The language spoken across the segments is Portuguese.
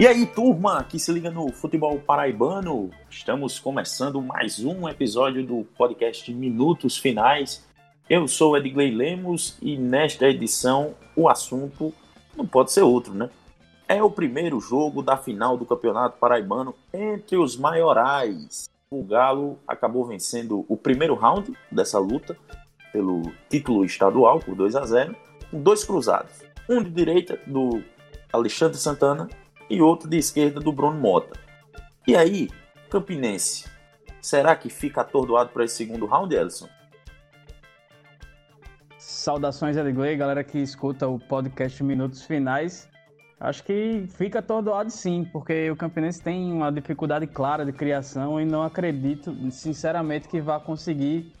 E aí, turma, que se liga no futebol paraibano, estamos começando mais um episódio do podcast Minutos Finais. Eu sou Edgley Lemos e nesta edição o assunto não pode ser outro, né? É o primeiro jogo da final do Campeonato Paraibano entre os maiorais. O Galo acabou vencendo o primeiro round dessa luta pelo título estadual por 2 a 0, com dois cruzados. Um de direita do Alexandre Santana e outro de esquerda do Bruno Mota. E aí, Campinense, será que fica atordoado para esse segundo round, Ellison? Saudações, Edgley, galera que escuta o podcast Minutos Finais. Acho que fica atordoado sim, porque o Campinense tem uma dificuldade clara de criação e não acredito, sinceramente, que vá conseguir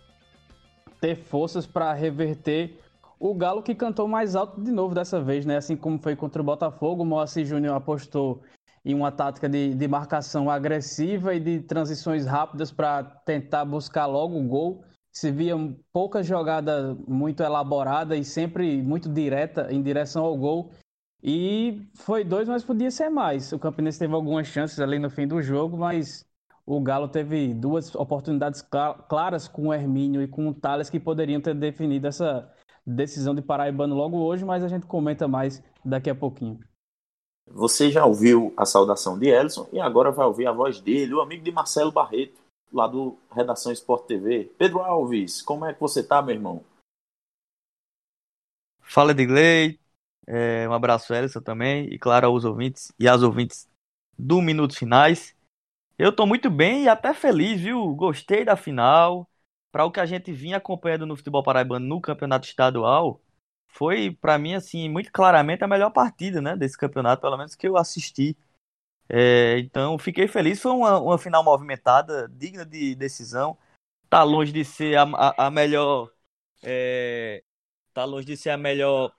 ter forças para reverter o Galo que cantou mais alto de novo dessa vez, né? Assim como foi contra o Botafogo, o Moacir Júnior apostou em uma tática de, de marcação agressiva e de transições rápidas para tentar buscar logo o gol. Se via pouca jogada muito elaborada e sempre muito direta em direção ao gol. E foi dois, mas podia ser mais. O Campinense teve algumas chances ali no fim do jogo, mas o Galo teve duas oportunidades claras com o Hermínio e com o Thales que poderiam ter definido essa, decisão de Paraibano logo hoje, mas a gente comenta mais daqui a pouquinho. Você já ouviu a saudação de Ellison e agora vai ouvir a voz dele, o amigo de Marcelo Barreto, lá do Redação Esporte TV. Pedro Alves, como é que você tá, meu irmão? Fala, Edgley. É, um abraço, Ellison, também. E, claro, aos ouvintes e às ouvintes do Minutos Finais. Eu tô muito bem e até feliz, viu? Gostei da final para o que a gente vinha acompanhando no futebol paraibano no campeonato estadual, foi para mim assim muito claramente a melhor partida, né, desse campeonato, pelo menos que eu assisti. É, então fiquei feliz, foi uma, uma final movimentada, digna de decisão. Tá longe de ser a, a, a melhor, é, tá longe de ser a melhor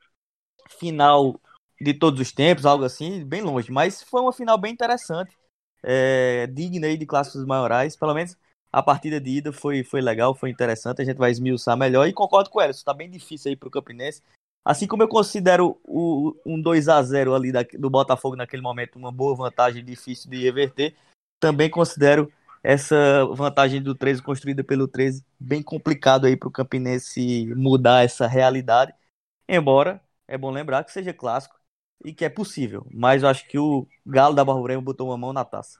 final de todos os tempos, algo assim, bem longe. Mas foi uma final bem interessante, é, digna aí de clássicos maiorais, pelo menos a partida de ida foi, foi legal, foi interessante, a gente vai esmiuçar melhor. E concordo com o Ellison, tá bem difícil aí pro Campinense. Assim como eu considero o, um 2 a 0 ali da, do Botafogo naquele momento uma boa vantagem difícil de reverter, também considero essa vantagem do 13 construída pelo 13 bem complicado aí pro Campinense mudar essa realidade. Embora é bom lembrar que seja clássico e que é possível, mas eu acho que o Galo da Barro Branco botou uma mão na taça.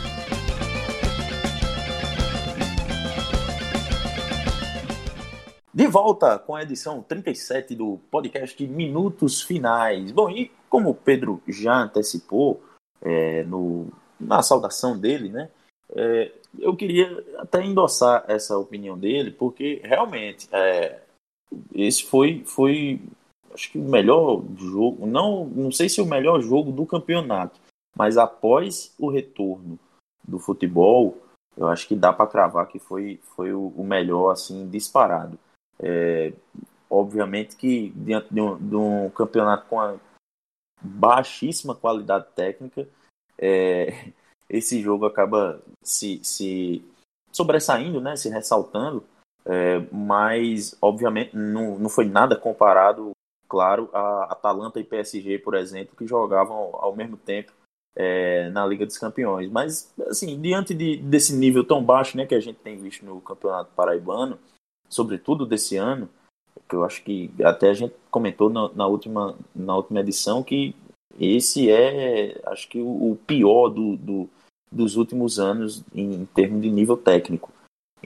Volta com a edição 37 do podcast Minutos Finais. Bom, e como o Pedro já antecipou é, no, na saudação dele, né? É, eu queria até endossar essa opinião dele, porque realmente é, esse foi, foi acho que o melhor jogo, não, não sei se o melhor jogo do campeonato, mas após o retorno do futebol, eu acho que dá para cravar que foi, foi o, melhor assim disparado. É, obviamente que diante de um, de um, campeonato com a baixíssima qualidade técnica, é, esse jogo acaba se, se sobressaindo, né, se ressaltando, é, mas obviamente não, não foi nada comparado, claro, a Atalanta e PSG, por exemplo, que jogavam ao mesmo tempo é, na Liga dos Campeões. Mas, assim, diante de, desse nível tão baixo né, que a gente tem visto no Campeonato Paraibano, sobretudo desse ano, que eu acho que até a gente comentou na, na última, na última edição que esse é, acho que o, o pior do, do, dos últimos anos em, em termos de nível técnico.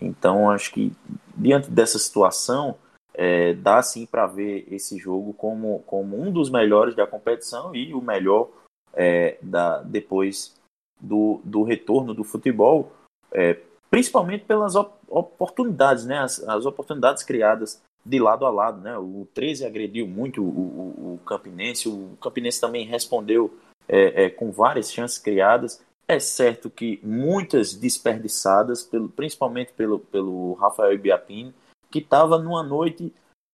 Então, acho que diante dessa situação, é, dá sim para ver esse jogo como, como um dos melhores da competição e o melhor é, da, depois do, do retorno do futebol, é, principalmente pelas op oportunidades, né? As, as, oportunidades criadas de lado a lado, né? O 13 agrediu muito o, o, o Campinense, o Campinense também respondeu é, é, com várias chances criadas. É certo que muitas desperdiçadas, pelo, principalmente pelo, pelo Rafael Ibiapino, que estava numa noite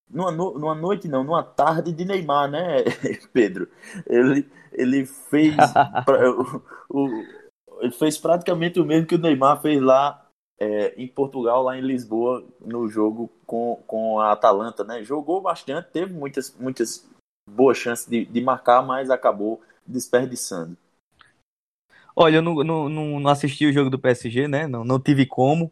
numa, numa noite não, numa tarde de Neymar, né, Pedro? Ele, ele fez o, o, ele fez praticamente o mesmo que o Neymar fez lá é, em Portugal, lá em Lisboa, no jogo com, com a Atalanta, né? Jogou bastante, teve muitas, muitas boas chances de, de marcar, mas acabou desperdiçando. Olha, eu não, não, não assisti o jogo do PSG, né? Não, não tive como.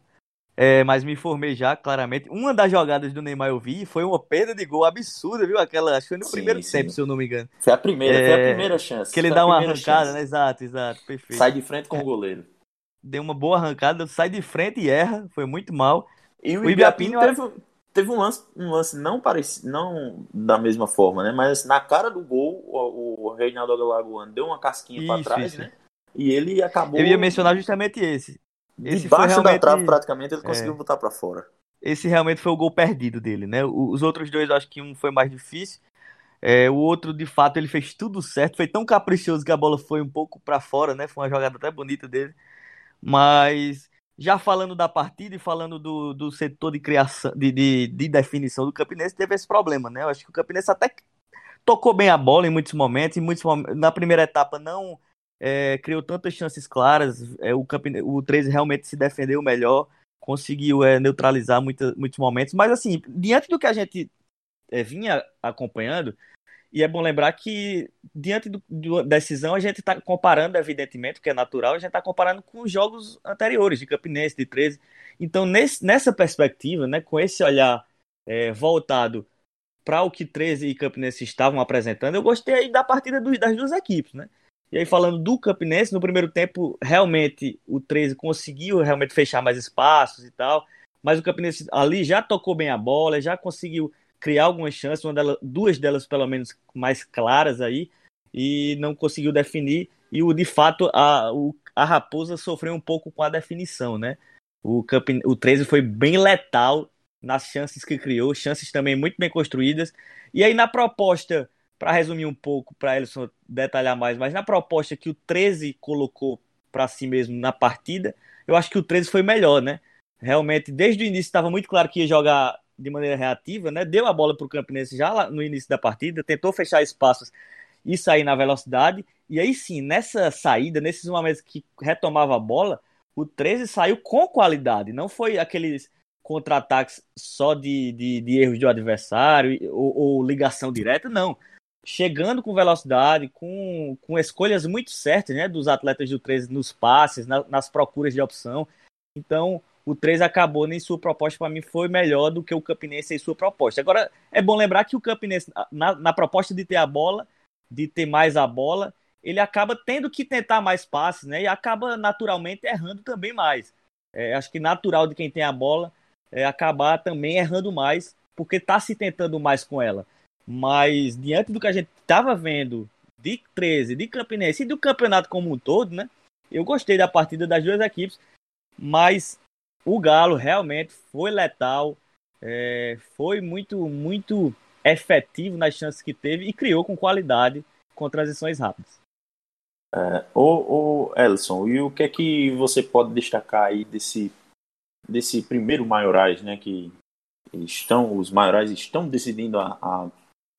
É, mas me informei já, claramente. Uma das jogadas do Neymar eu vi foi uma perda de gol absurda, viu? Aquela, acho que foi no sim, primeiro sim. tempo, se eu não me engano. Foi a primeira, é... foi a é, primeira chance. Que ele dá uma arrancada, chance. né? Exato, exato, perfeito. Sai de frente com o goleiro. Deu uma boa arrancada, sai de frente e erra, foi muito mal. E o, o Ibiapino teve, teve um lance, um lance não parecido, não da mesma forma, né? Mas na cara do gol, o, o Reinaldo Alagoano deu uma casquinha para trás, isso. né? E ele acabou. Eu ia mencionar justamente esse. esse Debaixo realmente... da trave, praticamente, ele conseguiu é. botar para fora. Esse realmente foi o gol perdido dele, né? Os outros dois, acho que um foi mais difícil. É, o outro, de fato, ele fez tudo certo. Foi tão caprichoso que a bola foi um pouco para fora, né? Foi uma jogada até bonita dele. Mas já falando da partida e falando do, do setor de criação, de, de, de definição do Campinense, teve esse problema, né? Eu acho que o Campinense até tocou bem a bola em muitos momentos, em muitos momentos, na primeira etapa não é, criou tantas chances claras, é, o, Campinense, o 13 realmente se defendeu melhor, conseguiu é, neutralizar muita, muitos momentos, mas assim, diante do que a gente é, vinha acompanhando, e é bom lembrar que, diante do, decisão, a gente está comparando, evidentemente, que é natural, a gente está comparando com os jogos anteriores, de Campinense, de 13. Então, nesse, nessa perspectiva, né, com esse olhar é, voltado para o que 13 e Campinense estavam apresentando, eu gostei da partida do, das duas equipes, né? E aí, falando do Campinense, no primeiro tempo, realmente o 13 conseguiu realmente fechar mais espaços e tal, mas o Campinense ali já tocou bem a bola, já conseguiu criar algumas chances, uma delas, duas delas pelo menos mais claras aí, e não conseguiu definir. E o de fato a, o, a Raposa sofreu um pouco com a definição, né? O, Camp, o 13 foi bem letal nas chances que criou, chances também muito bem construídas. E aí na proposta, para resumir um pouco, para Elson detalhar mais, mas na proposta que o 13 colocou para si mesmo na partida, eu acho que o 13 foi melhor, né? Realmente, desde o início estava muito claro que ia jogar de maneira reativa, né? Deu a bola para o Campinense já no início da partida, tentou fechar espaços e sair na velocidade. E aí sim, nessa saída, nesses momentos que retomava a bola, o 13 saiu com qualidade. Não foi aqueles contra-ataques só de, de, de, erros do adversário ou, ou, ligação direta, não. Chegando com velocidade, com, com escolhas muito certas né, dos atletas do 13 nos passes, na, nas procuras de opção. Então, o 3 acabou nem sua proposta para mim foi melhor do que o Campinense em sua proposta. Agora é bom lembrar que o Campinense na, na, proposta de ter a bola, de ter mais a bola, ele acaba tendo que tentar mais passes, né? E acaba naturalmente errando também mais. É, acho que natural de quem tem a bola é acabar também errando mais, porque está se tentando mais com ela. Mas diante do que a gente estava vendo de 13, de Campinense e do campeonato como um todo, né? Eu gostei da partida das duas equipes, mas o Galo realmente foi letal, é, foi muito, muito efetivo nas chances que teve e criou com qualidade com transições rápidas. É, o Elson, e o que é que você pode destacar aí desse, desse primeiro maiorais, né, que estão, os maiorais estão decidindo a, a,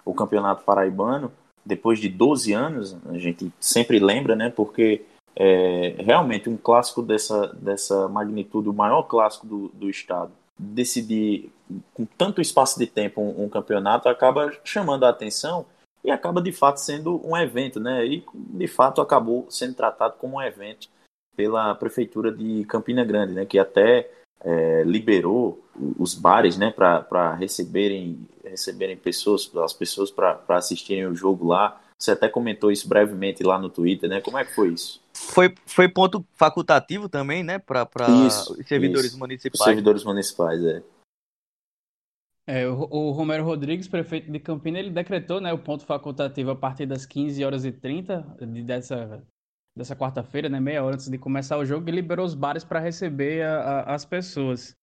o campeonato paraibano depois de 12 anos, a gente sempre lembra, né, porque é, realmente um clássico dessa, dessa magnitude, o maior clássico do, do estado, decidir com tanto espaço de tempo um, um, campeonato acaba chamando a atenção e acaba de fato sendo um evento, né? E de fato acabou sendo tratado como um evento pela prefeitura de Campina Grande, né? Que até é, liberou os bares, né? Para receberem receberem pessoas, as pessoas para assistirem o jogo lá. Você até comentou isso brevemente lá no Twitter, né? Como é que foi isso? Foi, foi ponto facultativo também, né? Para os servidores isso. municipais. Os servidores municipais, é. É, o, o, Romero Rodrigues, prefeito de Campina, ele decretou né, o ponto facultativo a partir das 15 horas e 30 de, dessa, dessa quarta-feira, né, meia hora antes de começar o jogo, e liberou os bares para receber a, a, as pessoas.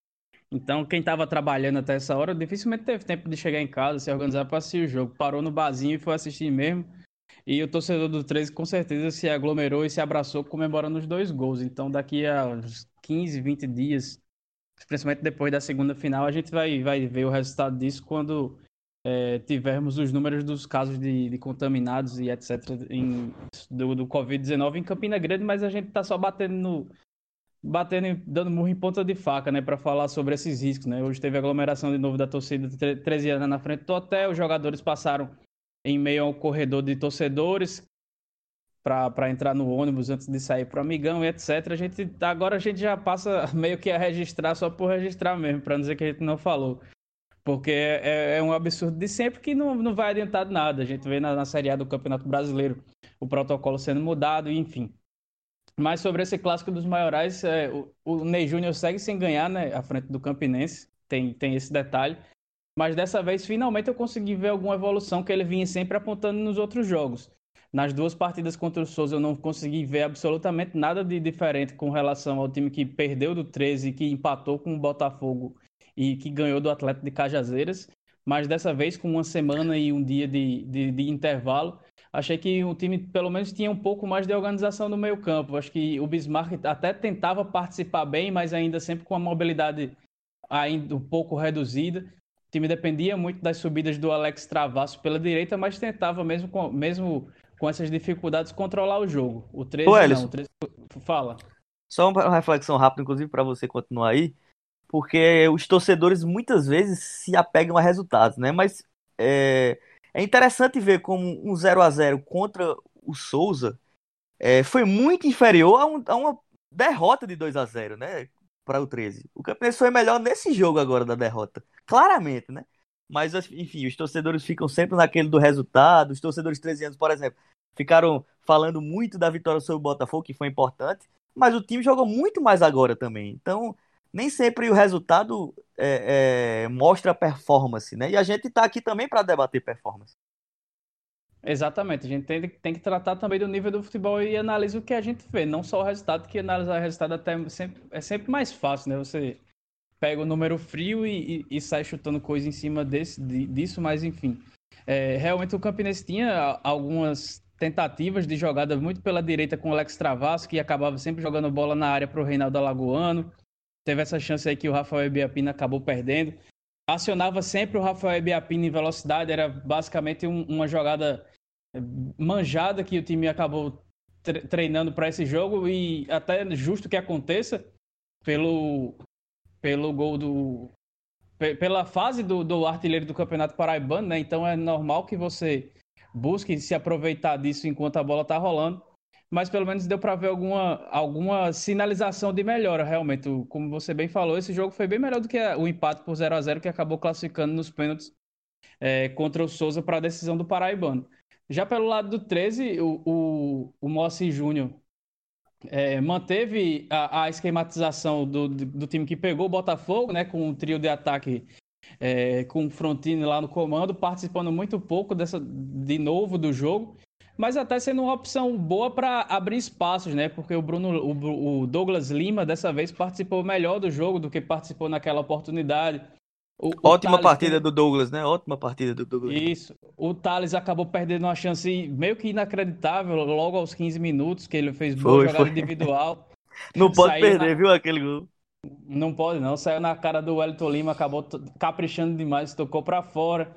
Então, quem estava trabalhando até essa hora dificilmente teve tempo de chegar em casa, se organizar para assistir o jogo. Parou no barzinho e foi assistir mesmo. E o torcedor do 13 com certeza se aglomerou e se abraçou comemorando os dois gols. Então, daqui a uns 15, 20 dias, principalmente depois da segunda final, a gente vai, vai ver o resultado disso quando é, tivermos os números dos casos de, de contaminados e etc. Em, do, do Covid-19 em Campina Grande, mas a gente está só batendo no. Batendo, dando murro em ponta de faca, né, para falar sobre esses riscos, né? Hoje teve aglomeração de novo da torcida 13 anos na frente do hotel, os jogadores passaram em meio ao corredor de torcedores para entrar no ônibus antes de sair para o amigão e etc. A gente agora a gente já passa meio que a registrar só por registrar mesmo, para não dizer que a gente não falou. Porque é, é, um absurdo de sempre que não, não vai adiantar nada. A gente vê na, na Série A do Campeonato Brasileiro o protocolo sendo mudado, enfim. Mas sobre esse clássico dos maiorais, é, o, o Ney Júnior segue sem ganhar né, à frente do Campinense, tem, tem esse detalhe. Mas dessa vez, finalmente, eu consegui ver alguma evolução que ele vinha sempre apontando nos outros jogos. Nas duas partidas contra o Souza, eu não consegui ver absolutamente nada de diferente com relação ao time que perdeu do 13 e que empatou com o Botafogo e que ganhou do Atlético de Cajazeiras, mas dessa vez com uma semana e um dia de, de, de intervalo, achei que o time pelo menos tinha um pouco mais de organização no meio campo. Acho que o Bismarck até tentava participar bem, mas ainda sempre com a mobilidade ainda um pouco reduzida. O time dependia muito das subidas do Alex Travasso pela direita, mas tentava mesmo com, mesmo com essas dificuldades controlar o jogo. O 13 Ô, não, o 13... fala. Só uma reflexão rápida, inclusive, para você continuar aí porque os torcedores muitas vezes se apegam a resultados, né? Mas é, é interessante ver como um 0 a 0 contra o Souza é, foi muito inferior a, um, a, uma derrota de 2 a 0 né? Para o 13. O Campinense foi melhor nesse jogo agora da derrota. Claramente, né? Mas, enfim, os torcedores ficam sempre naquele do resultado. Os torcedores 13 anos, por exemplo, ficaram falando muito da vitória sobre o Botafogo, que foi importante. Mas o time jogou muito mais agora também. Então, nem sempre o resultado é, é, mostra performance, né? E a gente está aqui também para debater performance. Exatamente, a gente tem, tem, que tratar também do nível do futebol e analisar o que a gente vê, não só o resultado, que analisar o resultado até sempre, é sempre mais fácil, né? Você pega o número frio e, e, e sai chutando coisa em cima desse, disso, mas enfim. É, realmente o Campinense tinha algumas tentativas de jogada muito pela direita com o Alex Travasso, que acabava sempre jogando bola na área para o Reinaldo Alagoano teve essa chance aí que o Rafael Biapina acabou perdendo. Acionava sempre o Rafael Biapina em velocidade, era basicamente um, uma jogada manjada que o time acabou treinando para esse jogo e até justo que aconteça pelo pelo gol do pela fase do, do artilheiro do Campeonato Paraibano, né? Então é normal que você busque se aproveitar disso enquanto a bola está rolando mas pelo menos deu para ver alguma, alguma sinalização de melhora, realmente. Como você bem falou, esse jogo foi bem melhor do que o empate por 0 a 0 que acabou classificando nos pênaltis é, contra o Souza para a decisão do Paraibano. Já pelo lado do 13, o, o, o Mossi Júnior é, manteve a, a esquematização do, do, do, time que pegou o Botafogo, né, com um trio de ataque é, com o Frontini lá no comando, participando muito pouco dessa, de novo do jogo mas até sendo uma opção boa para abrir espaços, né? Porque o Bruno, o, o, Douglas Lima dessa vez participou melhor do jogo do que participou naquela oportunidade. O, Ótima partida do Douglas, né? Ótima partida do Douglas. Isso. O Thales acabou perdendo uma chance meio que inacreditável logo aos 15 minutos, que ele fez boa foi, jogada foi. individual. Não pode perder, na... viu, aquele gol. Não pode, não. Saiu na cara do Wellington Lima, acabou caprichando demais, tocou para fora.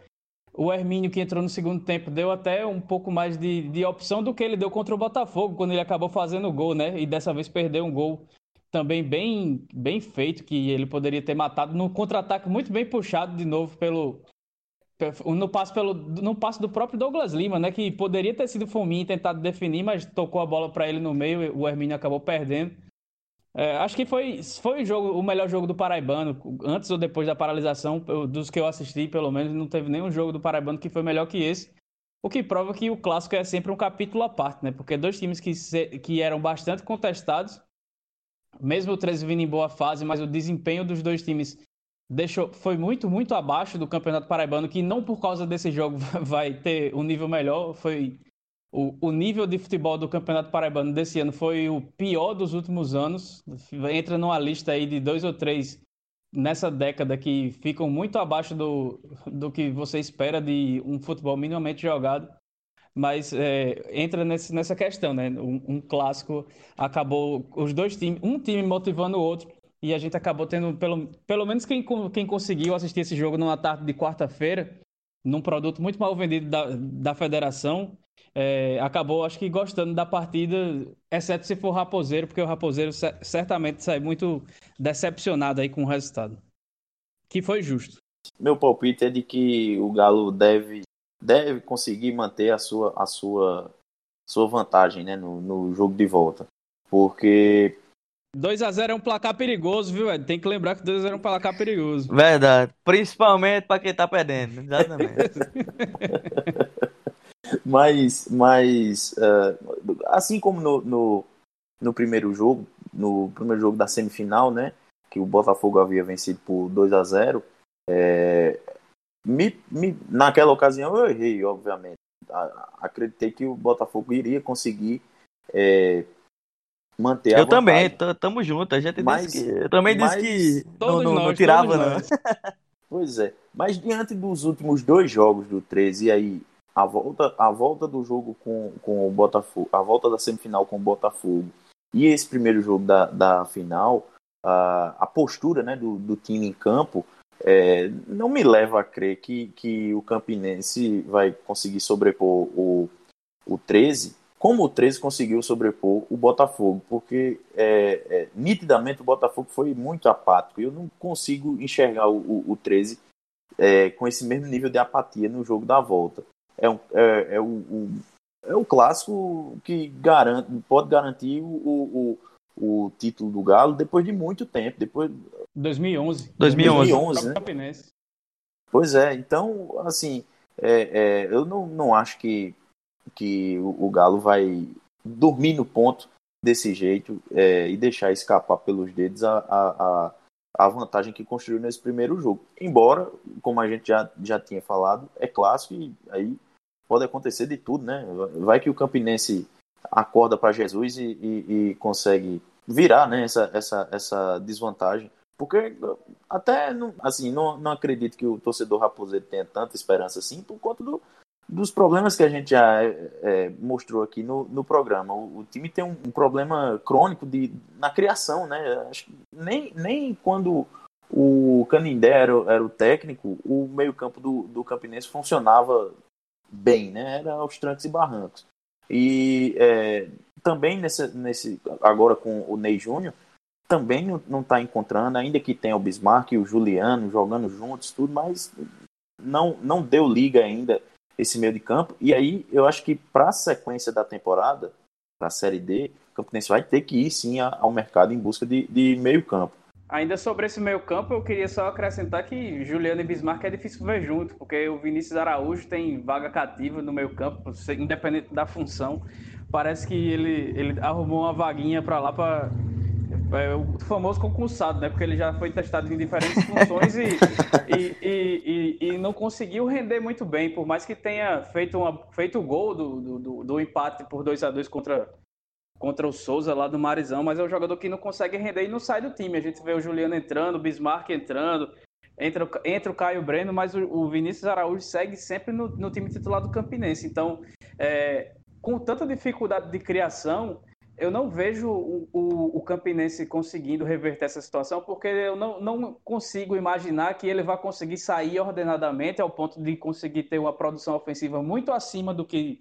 O Hermínio, que entrou no segundo tempo, deu até um pouco mais de, de opção do que ele deu contra o Botafogo, quando ele acabou fazendo o gol, né? E dessa vez perdeu um gol também bem, bem feito, que ele poderia ter matado no contra-ataque muito bem puxado de novo pelo. No passe, pelo, no passe do próprio Douglas Lima, né? Que poderia ter sido Fominha tentado definir, mas tocou a bola para ele no meio, o Hermínio acabou perdendo. É, acho que foi, foi o, jogo, o melhor jogo do Paraibano, antes ou depois da paralisação, dos que eu assisti, pelo menos, não teve nenhum jogo do Paraibano que foi melhor que esse. O que prova que o clássico é sempre um capítulo à parte, né? Porque dois times que, se, que eram bastante contestados, mesmo o 13 vindo em boa fase, mas o desempenho dos dois times deixou, foi muito, muito abaixo do Campeonato Paraibano, que não por causa desse jogo vai ter um nível melhor, foi o, o nível de futebol do Campeonato Paraibano desse ano foi o pior dos últimos anos. Entra numa lista aí de dois ou três nessa década que ficam muito abaixo do, do que você espera de um futebol minimamente jogado. Mas é, entra nesse, nessa questão, né? Um, um, clássico acabou os dois times, um time motivando o outro, e a gente acabou tendo, pelo, pelo menos quem, quem conseguiu assistir esse jogo numa tarde de quarta-feira, num produto muito mal vendido da, da federação, é, acabou, acho que, gostando da partida, exceto se for raposeiro, porque o raposeiro certamente sai muito decepcionado aí com o resultado. Que foi justo. Meu palpite é de que o Galo deve, deve conseguir manter a sua, a sua, sua vantagem né, no, no jogo de volta. Porque 2x0 é um placar perigoso, viu, Ed? Tem que lembrar que 2x0 é um placar perigoso. Verdade. Principalmente para quem tá perdendo. Exatamente. mas, mas uh, assim como no, no, no, primeiro jogo, no primeiro jogo da semifinal, né? Que o Botafogo havia vencido por 2 a 0 é, me, me, naquela ocasião eu errei, obviamente. Acreditei que o Botafogo iria conseguir é, manter a Eu também, tamo junto. A gente mas, disse que, eu também mas, disse que não, não, nós, não tirava, não. Pois é. Mas diante dos últimos dois jogos do 13, e aí a volta, a volta do jogo com, com o Botafogo, a volta da semifinal com o Botafogo e esse primeiro jogo da, da final, a, a postura né, do, do time em campo é, não me leva a crer que, que o Campinense vai conseguir sobrepor o, o 13 como o 13 conseguiu sobrepor o Botafogo, porque é, é, nitidamente o Botafogo foi muito apático. Eu não consigo enxergar o, o, o 13 é, com esse mesmo nível de apatia no jogo da volta. É, um, é, é, o, é o clássico que garante, pode garantir o, o, o título do Galo depois de muito tempo. Depois... 2011. 2011, 2011 né? Pois é, então, assim, é, é, eu não, não acho que que o, o Galo vai dormir no ponto desse jeito é, e deixar escapar pelos dedos a, a, a, vantagem que construiu nesse primeiro jogo. Embora, como a gente já, já tinha falado, é clássico e aí pode acontecer de tudo, né? Vai que o Campinense acorda para Jesus e, e, e, consegue virar né, essa, essa, essa desvantagem. Porque até, assim, não, não acredito que o torcedor raposeiro tenha tanta esperança assim por conta do, dos problemas que a gente já é, é, mostrou aqui no, no programa. O, o time tem um, um, problema crônico de, na criação, né? Nem, nem quando o Canindé era, era o técnico, o meio-campo do, do Campinense funcionava bem, né? Era aos trancos e barrancos. E é, também nesse, nesse, agora com o Ney Júnior, também não está encontrando, ainda que tenha o Bismarck e o Juliano jogando juntos, tudo, mas não, não deu liga ainda esse meio de campo. E aí eu acho que para a sequência da temporada, para a Série D, o Campinense vai ter que ir sim ao mercado em busca de, de meio campo. Ainda sobre esse meio campo, eu queria só acrescentar que Juliano e Bismarck é difícil ver junto, porque o Vinícius Araújo tem vaga cativa no meio campo, independente da função. Parece que ele, ele arrumou uma vaguinha para lá para é o famoso concursado, né? Porque ele já foi testado em diferentes funções e, e, e, e, não conseguiu render muito bem, por mais que tenha feito, uma, feito o gol do, do, do empate por 2 a 2 contra, contra o Souza lá do Marizão, mas é um jogador que não consegue render e não sai do time. A gente vê o Juliano entrando, o Bismarck entrando, entra, entra o Caio Breno, mas o, o Vinícius Araújo segue sempre no, no time titular do Campinense. Então, é, com tanta dificuldade de criação eu não vejo o, o, o, Campinense conseguindo reverter essa situação, porque eu não, não consigo imaginar que ele vai conseguir sair ordenadamente ao ponto de conseguir ter uma produção ofensiva muito acima do que,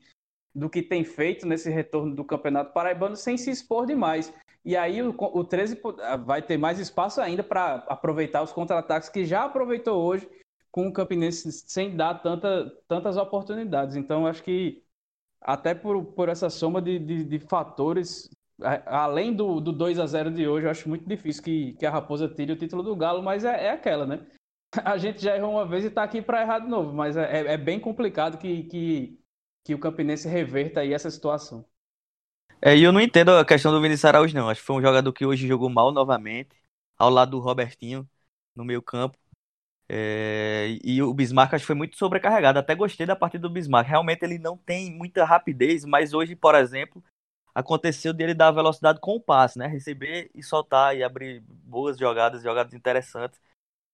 do que tem feito nesse retorno do Campeonato Paraibano, sem se expor demais. E aí o, o 13 vai ter mais espaço ainda para aproveitar os contra-ataques que já aproveitou hoje com o Campinense sem dar tanta, tantas oportunidades. Então, acho que até por, por essa soma de, de, de fatores, além do, do 2 a 0 de hoje, eu acho muito difícil que, que a Raposa tire o título do Galo, mas é, é aquela, né? A gente já errou uma vez e está aqui para errar de novo, mas é, é, é bem complicado que, que, que o Campinense reverta aí essa situação. É, e eu não entendo a questão do Vinícius Araújo, não. Acho que foi um jogador que hoje jogou mal novamente, ao lado do Robertinho, no meio campo. É, e o Bismarck acho que foi muito sobrecarregado. Até gostei da partida do Bismarck. Realmente ele não tem muita rapidez, mas hoje, por exemplo, aconteceu dele dar velocidade com o passe, né? Receber e soltar e abrir boas jogadas, jogadas interessantes.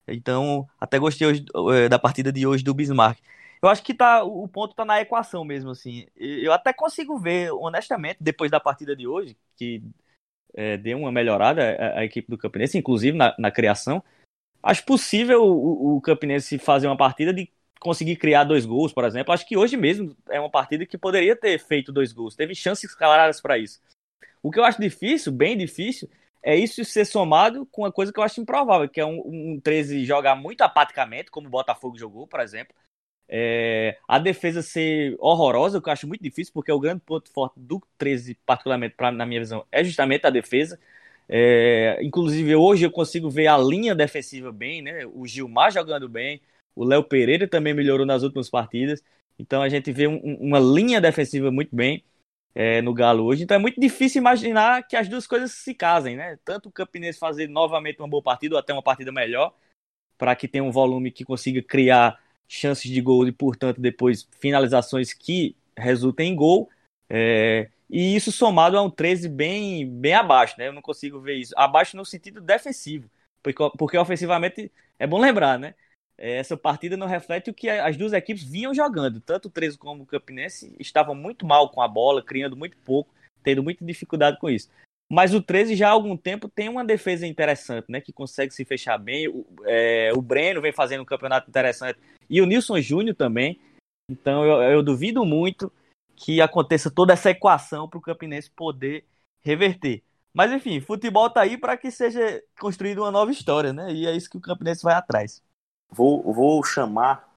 Então, até gostei hoje, é, da partida de hoje do Bismarck. Eu acho que tá, o ponto tá na equação mesmo, assim. Eu até consigo ver, honestamente, depois da partida de hoje, que é, deu uma melhorada a, a equipe do Campinense, inclusive na, na criação, acho possível o, o Campinense fazer uma partida de conseguir criar dois gols, por exemplo. Acho que hoje mesmo é uma partida que poderia ter feito dois gols. Teve chances claras para isso. O que eu acho difícil, bem difícil, é isso ser somado com uma coisa que eu acho improvável, que é um, um 13 jogar muito apaticamente, como o Botafogo jogou, por exemplo. É, a defesa ser horrorosa, o que eu acho muito difícil, porque o grande ponto forte do 13, particularmente pra, na minha visão, é justamente a defesa. É, inclusive, hoje eu consigo ver a linha defensiva bem, né? O Gilmar jogando bem, o Léo Pereira também melhorou nas últimas partidas. Então a gente vê um, uma linha defensiva muito bem é, no Galo hoje. Então é muito difícil imaginar que as duas coisas se casem, né? Tanto o Campinense fazer novamente uma boa partida ou até uma partida melhor, para que tenha um volume que consiga criar chances de gol e, portanto, depois finalizações que resultem em gol. É, e isso somado a um 13 bem, bem abaixo, né? Eu não consigo ver isso. Abaixo no sentido defensivo. Porque, porque ofensivamente, é bom lembrar, né? É, essa partida não reflete o que as duas equipes vinham jogando. Tanto o 13 como o Campinense estavam muito mal com a bola, criando muito pouco, tendo muita dificuldade com isso. Mas o 13 já há algum tempo tem uma defesa interessante, né? Que consegue se fechar bem. O, é, o Breno vem fazendo um campeonato interessante. E o Nilson Júnior também. Então eu, eu duvido muito que aconteça toda essa equação para o Campinense poder reverter. Mas enfim, futebol tá aí para que seja construída uma nova história, né? E é isso que o Campinense vai atrás. Vou, vou chamar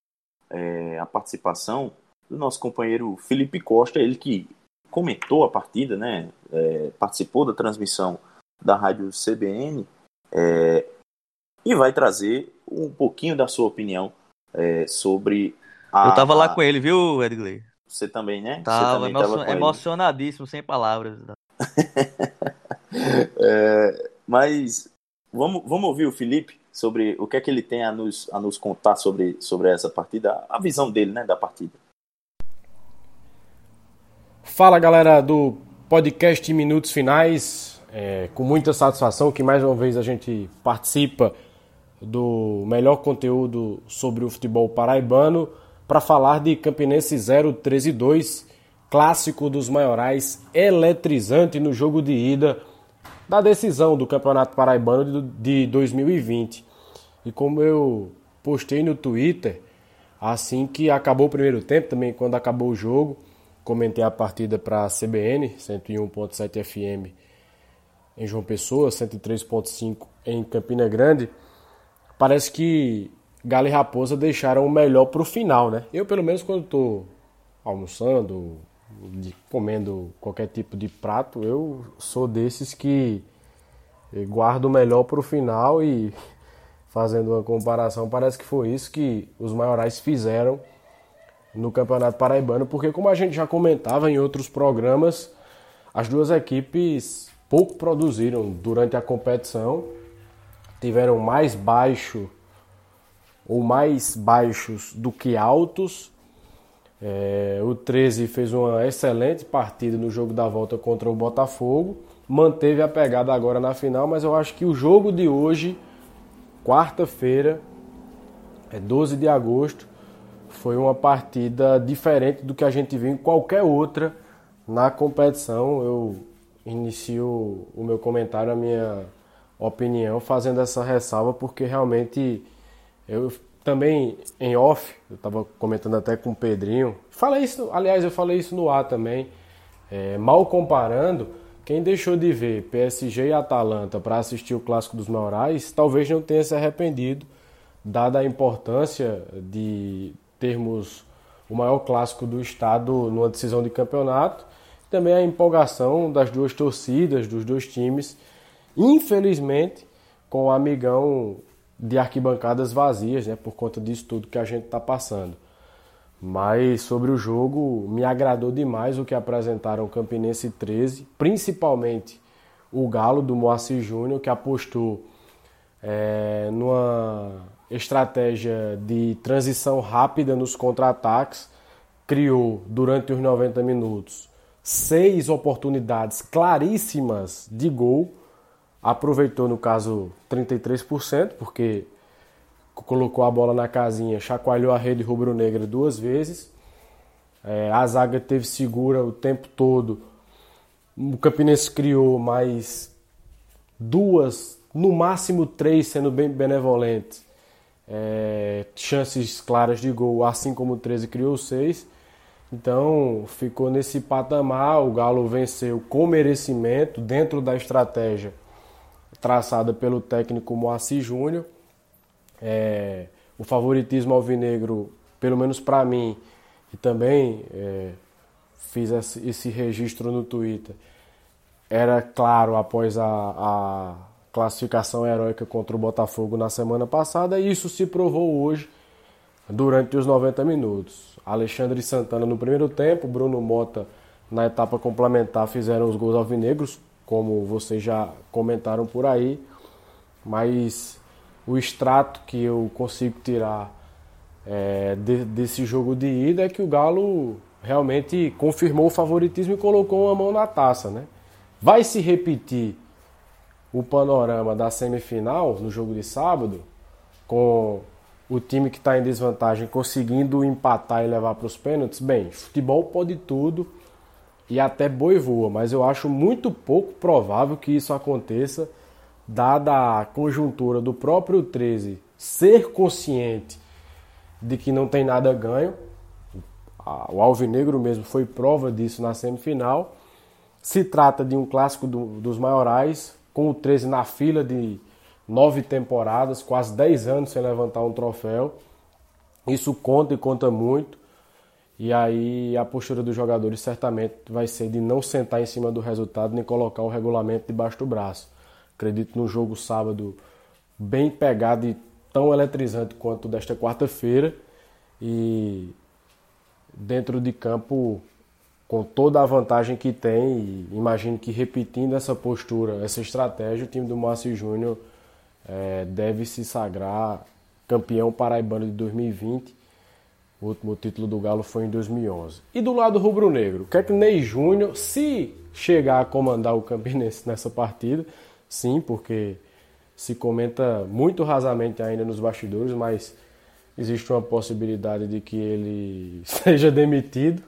é, a participação do nosso companheiro Felipe Costa, ele que comentou a partida, né? É, participou da transmissão da rádio CBN é, e vai trazer um pouquinho da sua opinião é, sobre a. Eu tava lá com ele, viu, Edgley? Você também, né? Tava, também tava emocionadíssimo, sem palavras. é, mas vamos, vamos ouvir o Felipe sobre o que é que ele tem a nos, a nos contar sobre, sobre essa partida, a visão dele, né, da partida. Fala galera do podcast Minutos Finais, é, com muita satisfação que mais uma vez a gente participa do melhor conteúdo sobre o futebol paraibano para falar de Campinense 0-13-2, clássico dos maiorais, eletrizante no jogo de ida da decisão do Campeonato Paraibano de 2020. E como eu postei no Twitter, assim que acabou o primeiro tempo, também quando acabou o jogo, comentei a partida para a CBN, 101.7 FM em João Pessoa, 103.5 em Campina Grande. Parece que Galo e Raposa deixaram o melhor para o final, né? Eu, pelo menos, quando estou almoçando, comendo qualquer tipo de prato, eu sou desses que guardo o melhor para o final e fazendo uma comparação, parece que foi isso que os maiorais fizeram no Campeonato Paraibano, porque como a gente já comentava em outros programas, as duas equipes pouco produziram durante a competição, tiveram mais baixo ou mais baixos do que altos. É, o 13 fez uma excelente partida no jogo da volta contra o Botafogo, manteve a pegada agora na final, mas eu acho que o jogo de hoje quarta-feira, é 12 de agosto, foi uma partida diferente do que a gente viu em qualquer outra na competição. Eu inicio o meu comentário, a minha opinião, fazendo essa ressalva, porque realmente eu também em off, eu estava comentando até com o Pedrinho, falei isso, aliás, eu falei isso no ar também, é, mal comparando, quem deixou de ver PSG e Atalanta para assistir o Clássico dos Maurais, talvez não tenha se arrependido, dada a importância de termos o maior clássico do estado numa decisão de campeonato, também a empolgação das duas torcidas, dos dois times, infelizmente com o amigão de arquibancadas vazias, né, por conta disso tudo que a gente está passando. Mas sobre o jogo, me agradou demais o que apresentaram o Campinense 13, principalmente o Galo do Moacir Júnior, que apostou é, numa estratégia de transição rápida nos contra-ataques, criou durante os 90 minutos seis oportunidades claríssimas de gol, aproveitou no caso 33%, porque colocou a bola na casinha, chacoalhou a rede rubro-negra duas vezes. É, a zaga teve segura o tempo todo. O Campinense criou mais duas, no máximo três, sendo bem benevolente, é, chances claras de gol, assim como o 13 criou seis. Então ficou nesse patamar. O Galo venceu com merecimento dentro da estratégia traçada pelo técnico Moacir Júnior. É, o favoritismo alvinegro, pelo menos para mim, e também é, fiz esse registro no Twitter, era claro após a, a classificação heróica contra o Botafogo na semana passada, e isso se provou hoje durante os 90 minutos. Alexandre Santana no primeiro tempo, Bruno Mota na etapa complementar fizeram os gols alvinegros, como vocês já comentaram por aí, mas o extrato que eu consigo tirar é, de, desse jogo de ida é que o Galo realmente confirmou o favoritismo e colocou uma mão na taça, né? Vai se repetir o panorama da semifinal no jogo de sábado, com o time que está em desvantagem conseguindo empatar e levar para os pênaltis, bem, futebol pode tudo e até boi voa, mas eu acho muito pouco provável que isso aconteça, dada a conjuntura do próprio 13 ser consciente de que não tem nada ganho. O Alvinegro mesmo foi prova disso na semifinal. Se trata de um clássico do, dos maiorais, com o 13 na fila de nove temporadas, quase dez anos sem levantar um troféu. Isso conta e conta muito. E aí a postura dos jogadores certamente vai ser de não sentar em cima do resultado nem colocar o regulamento debaixo do braço. Acredito no jogo sábado bem pegado e tão eletrizante quanto desta quarta-feira. E dentro de campo com toda a vantagem que tem, e imagino que repetindo essa postura, essa estratégia, o time do Márcio Júnior é, deve se sagrar campeão paraibano de 2020. O último título do Galo foi em 2011. E do lado rubro-negro, o que é que Ney Júnior, se chegar a comandar o Campinense nessa partida, sim, porque se comenta muito rasamente ainda nos bastidores, mas existe uma possibilidade de que ele seja demitido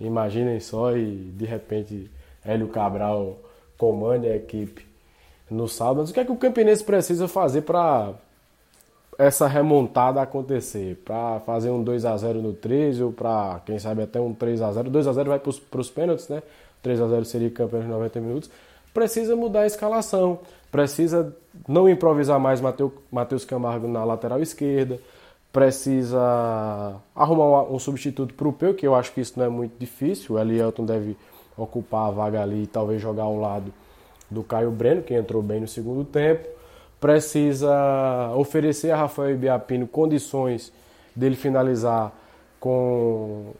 Imaginem só e de repente Hélio Cabral comande a equipe no sábado. O que é que o Campinense precisa fazer para essa remontada acontecer? Para fazer um 2 a 0 no 13 ou para, quem sabe, até um 3 a 0 2 a 0 vai para os pênaltis, né? 3 a 0 seria campeão de 90 minutos. Precisa mudar a escalação, precisa não improvisar mais Matheus Camargo na lateral esquerda, precisa arrumar um substituto para o Peu, que eu acho que isso não é muito difícil. O Elielton deve ocupar a vaga ali e talvez jogar ao lado do Caio Breno, que entrou bem no segundo tempo. Precisa oferecer a Rafael Ibiapino condições dele finalizar com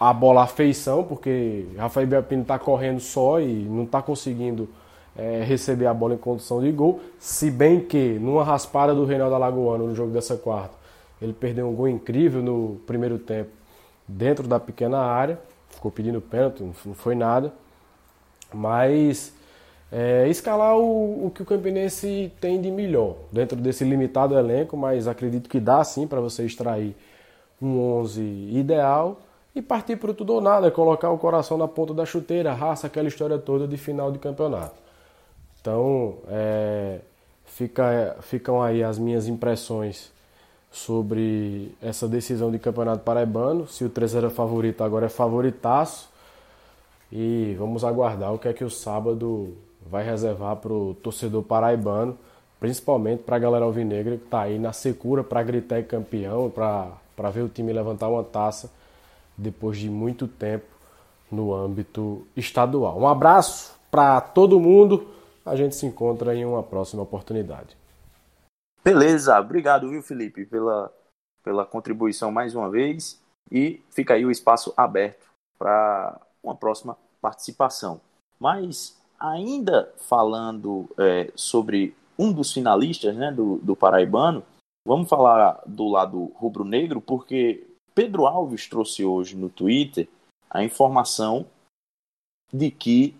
a bola à feição, porque Rafael Ibiapino está correndo só e não está conseguindo é, receber a bola em condição de gol. Se bem que numa raspada do Reinaldo Alagoano no jogo dessa quarta, ele perdeu um gol incrível no primeiro tempo dentro da pequena área, ficou pedindo pênalti, não foi nada. Mas é, escalar o, o, que o Campinense tem de melhor dentro desse limitado elenco, mas acredito que dá sim para você extrair um 11 ideal e partir para tudo ou nada, colocar o coração na ponta da chuteira, raça, aquela história toda de final de campeonato. Então, é, fica, ficam aí as minhas impressões sobre essa decisão de campeonato paraibano. Se o 3 era favorito, agora é favoritaço. E vamos aguardar o que é que o sábado vai reservar para o torcedor paraibano, principalmente para a galera alvinegra que está aí na secura para gritar campeão, para ver o time levantar uma taça depois de muito tempo no âmbito estadual. Um abraço para todo mundo. A gente se encontra em uma próxima oportunidade. Beleza, obrigado, viu, Felipe, pela, pela contribuição mais uma vez. E fica aí o espaço aberto para uma próxima participação. Mas, ainda falando é, sobre um dos finalistas né, do, do Paraibano, vamos falar do lado rubro-negro, porque Pedro Alves trouxe hoje no Twitter a informação de que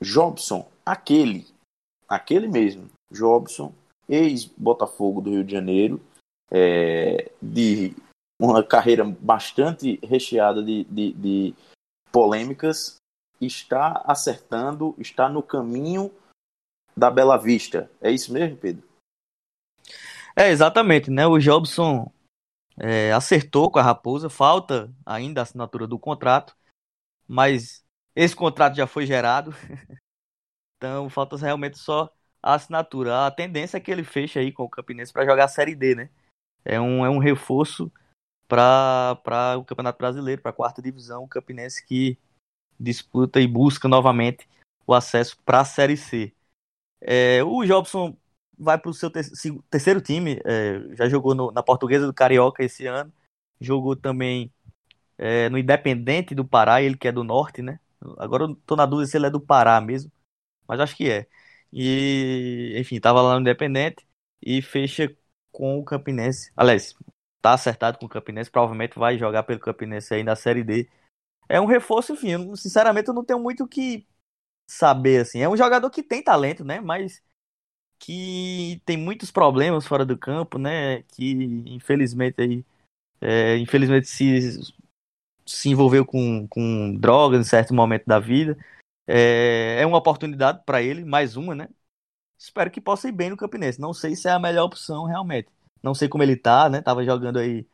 Jobson, aquele, aquele mesmo, Jobson, ex-Botafogo do Rio de Janeiro, é, de uma carreira bastante recheada de, de, de polêmicas, está acertando, está no caminho da Bela Vista. É isso mesmo, Pedro? É, exatamente, né? O Jobson é, acertou com a Raposa, falta ainda a assinatura do contrato, mas esse contrato já foi gerado, então falta realmente só a assinatura. A tendência é que ele feche aí com o Campinense para jogar a Série D, né? É um, é um reforço para o Campeonato Brasileiro, para a quarta divisão, o Campinense que disputa e busca novamente o acesso para a Série C. É, o Jobson vai para o seu terceiro time, é, já jogou no, na Portuguesa do Carioca esse ano, jogou também é, no Independente do Pará, ele que é do Norte, né? Agora eu tô na dúvida se ele é do Pará mesmo, mas acho que é. E, enfim, estava lá no Independente e fecha com o Campinense. Aliás, tá acertado com o Campinense, provavelmente vai jogar pelo Campinense aí na Série D. É um reforço, enfim, sinceramente eu não tenho muito o que saber, assim. É um jogador que tem talento, né, mas que tem muitos problemas fora do campo, né, que infelizmente aí, é, infelizmente se, se envolveu com, com drogas em certo momento da vida. É, é uma oportunidade para ele, mais uma, né? Espero que possa ir bem no Campinense. Não sei se é a melhor opção realmente. Não sei como ele tá, né? Tava jogando aí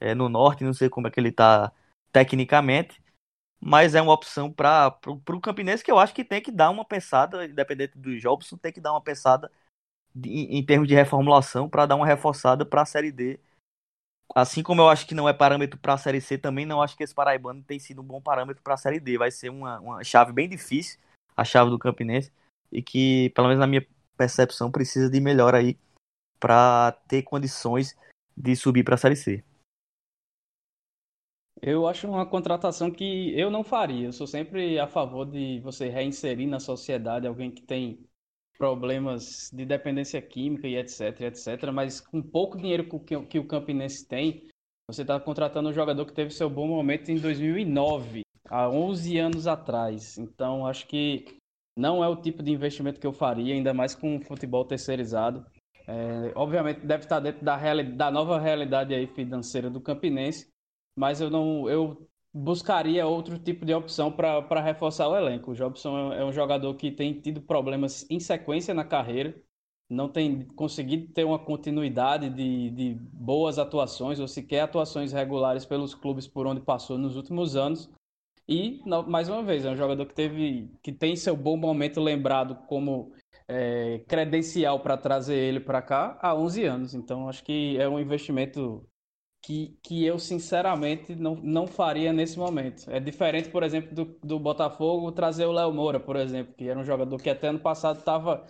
é, no norte, não sei como é que ele tá tecnicamente. Mas é uma opção para o Campinense que eu acho que tem que dar uma pensada, independente do Jobson, tem que dar uma pensada de, em termos de reformulação para dar uma reforçada para a Série D. Assim como eu acho que não é parâmetro para a Série C, também não acho que esse Paraibano tem sido um bom parâmetro para a Série D. Vai ser uma, uma chave bem difícil, a chave do Campinense, e que, pelo menos na minha percepção, precisa de melhor aí para ter condições de subir para a Série C. Eu acho uma contratação que eu não faria. Eu sou sempre a favor de você reinserir na sociedade alguém que tem problemas de dependência química e etc, etc. Mas com pouco dinheiro que, o Campinense tem, você está contratando um jogador que teve seu bom momento em 2009, há 11 anos atrás. Então, acho que não é o tipo de investimento que eu faria, ainda mais com futebol terceirizado. É, obviamente deve estar dentro da, da nova realidade aí financeira do Campinense, mas eu não eu buscaria outro tipo de opção para reforçar o elenco. O Jobson é, é um jogador que tem tido problemas em sequência na carreira, não tem conseguido ter uma continuidade de, de boas atuações ou sequer atuações regulares pelos clubes por onde passou nos últimos anos. E, mais uma vez, é um jogador que teve que tem seu bom momento lembrado como é, credencial para trazer ele para cá há 11 anos. Então, acho que é um investimento que, que eu, sinceramente, não, não faria nesse momento. É diferente, por exemplo, do, do Botafogo trazer o Léo Moura, por exemplo, que era um jogador que até ano passado estava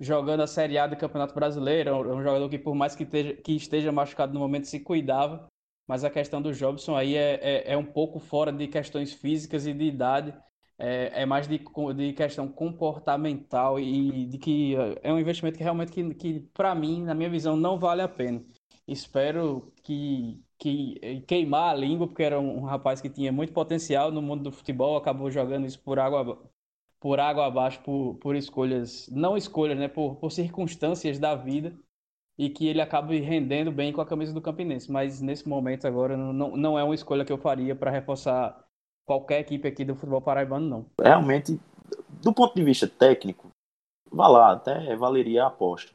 jogando a Série A do Campeonato Brasileiro. É um jogador que, por mais que esteja, que esteja machucado no momento, se cuidava. Mas a questão do Jobson aí é, é, é um pouco fora de questões físicas e de idade é, é mais de, de questão comportamental e de que é um investimento que realmente, que, que para mim, na minha visão, não vale a pena. Espero que, que queimar a língua, porque era um, um rapaz que tinha muito potencial no mundo do futebol, acabou jogando isso por água, por água abaixo, por, por escolhas, não escolhas, né, por, por circunstâncias da vida, e que ele acabe rendendo bem com a camisa do Campinense. Mas nesse momento agora não, não é uma escolha que eu faria para reforçar qualquer equipe aqui do futebol paraibano, não. Realmente, do ponto de vista técnico, vá lá, até valeria a aposta.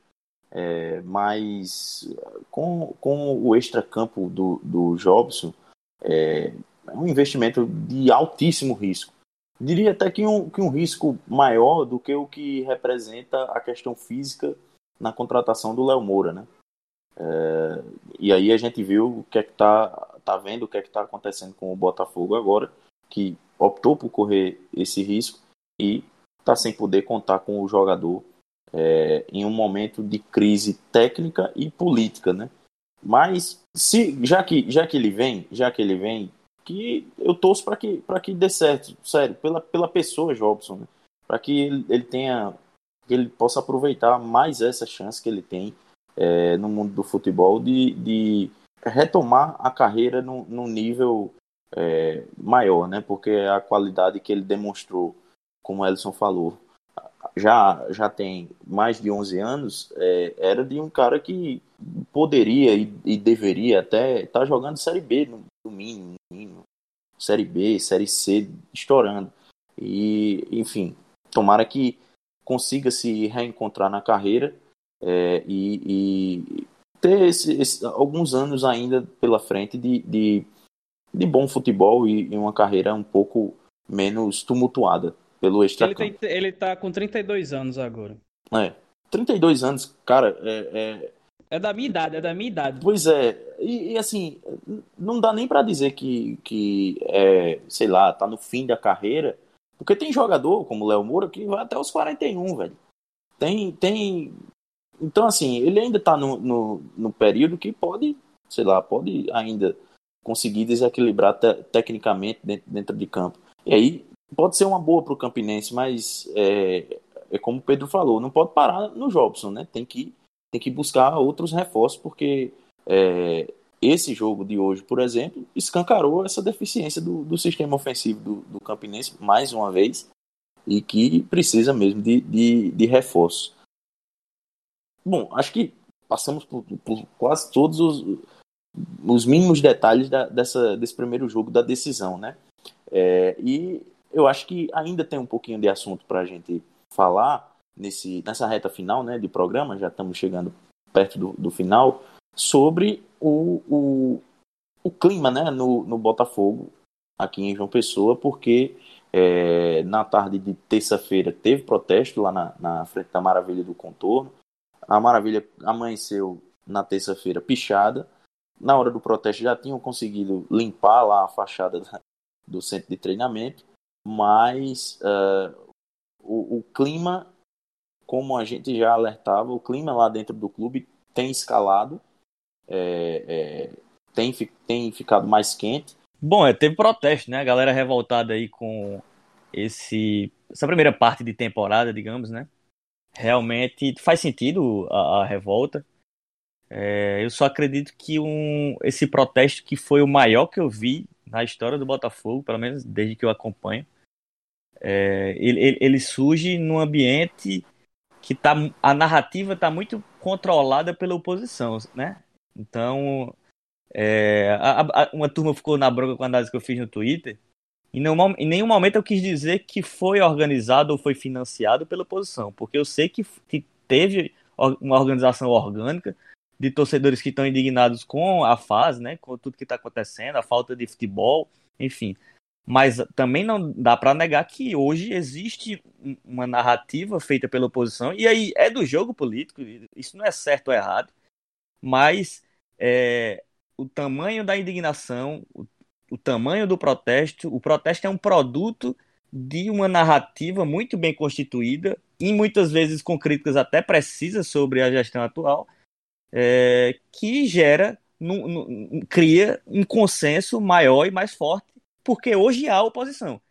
É, mas com, com o extracampo do, do Jobson, é, é um investimento de altíssimo risco. Diria até que um, que um risco maior do que o que representa a questão física na contratação do Léo Moura, né? É, e aí a gente viu o que é que tá, tá vendo o que é que tá acontecendo com o Botafogo agora que optou por correr esse risco e está sem poder contar com o jogador é, em um momento de crise técnica e política, né? Mas se já que já que ele vem, já que ele vem, que eu torço para que para que dê certo, sério, pela pela pessoa Jobson, né? para que ele, ele, tenha que ele possa aproveitar mais essa chance que ele tem é, no mundo do futebol de, de retomar a carreira no, no nível é, maior, né? Porque a qualidade que ele demonstrou, como o Ellison falou, já, já tem mais de 11 anos, é, era de um cara que poderia e, e deveria até estar tá jogando Série B, no, no mínimo, no mínimo, Série B, Série C, estourando. E, enfim, tomara que consiga se reencontrar na carreira é, e, e ter esse, esse, alguns anos ainda pela frente de, de, de bom futebol e, e, uma carreira um pouco menos tumultuada pelo extra ele, tem, ele tá com 32 anos agora. É. 32 anos, cara, é, é... é da minha idade, é da minha idade. Pois é, e, e assim, não dá nem para dizer que, que é, sei lá, tá no fim da carreira, porque tem jogador como o Léo Moura que vai até os 41, velho. Tem, tem. Então, assim, ele ainda tá no, no, no período que pode, sei lá, pode ainda conseguir desequilibrar te, tecnicamente dentro, dentro de campo. E aí, pode ser uma boa para o Campinense, mas é, é como o Pedro falou, não pode parar no Jobson, né? Tem que, tem que buscar outros reforços, porque é, esse jogo de hoje, por exemplo, escancarou essa deficiência do, do sistema ofensivo do, do Campinense mais uma vez e que precisa mesmo de, de, de reforço. Bom, acho que passamos por, por quase todos os, os mínimos detalhes da, dessa, desse primeiro jogo da decisão, né? É, e eu acho que ainda tem um pouquinho de assunto para a gente falar nesse, nessa reta final né, de programa, já estamos chegando perto do, do final, sobre o, o, o clima né, no, no Botafogo, aqui em João Pessoa, porque é, na tarde de terça-feira teve protesto lá na, na frente da Maravilha do Contorno. A Maravilha amanheceu na terça-feira pichada. Na hora do protesto já tinham conseguido limpar lá a fachada do centro de treinamento mas uh, o, o, clima, como a gente já alertava, o clima lá dentro do clube tem escalado, é, é, tem, tem ficado mais quente. Bom, é, teve protesto, né? A galera revoltada aí com esse, essa primeira parte de temporada, digamos, né? Realmente faz sentido a, a revolta. É, eu só acredito que um, esse protesto que foi o maior que eu vi na história do Botafogo, pelo menos desde que eu acompanho, é, ele, ele, surge num ambiente que tá, a narrativa está muito controlada pela oposição, né? Então, é, a, a, uma turma ficou na bronca com a análise que eu fiz no Twitter, e em nenhum momento eu quis dizer que foi organizado ou foi financiado pela oposição, porque eu sei que, que teve uma organização orgânica de torcedores que estão indignados com a fase, né, com tudo que está acontecendo, a falta de futebol, enfim. Mas também não dá para negar que hoje existe uma narrativa feita pela oposição, e aí é do jogo político, isso não é certo ou errado, mas é, o tamanho da indignação, o, o tamanho do protesto, o protesto é um produto de uma narrativa muito bem constituída, e muitas vezes com críticas até precisas sobre a gestão atual, é, que gera, cria um consenso maior e mais forte porque hoje há oposição.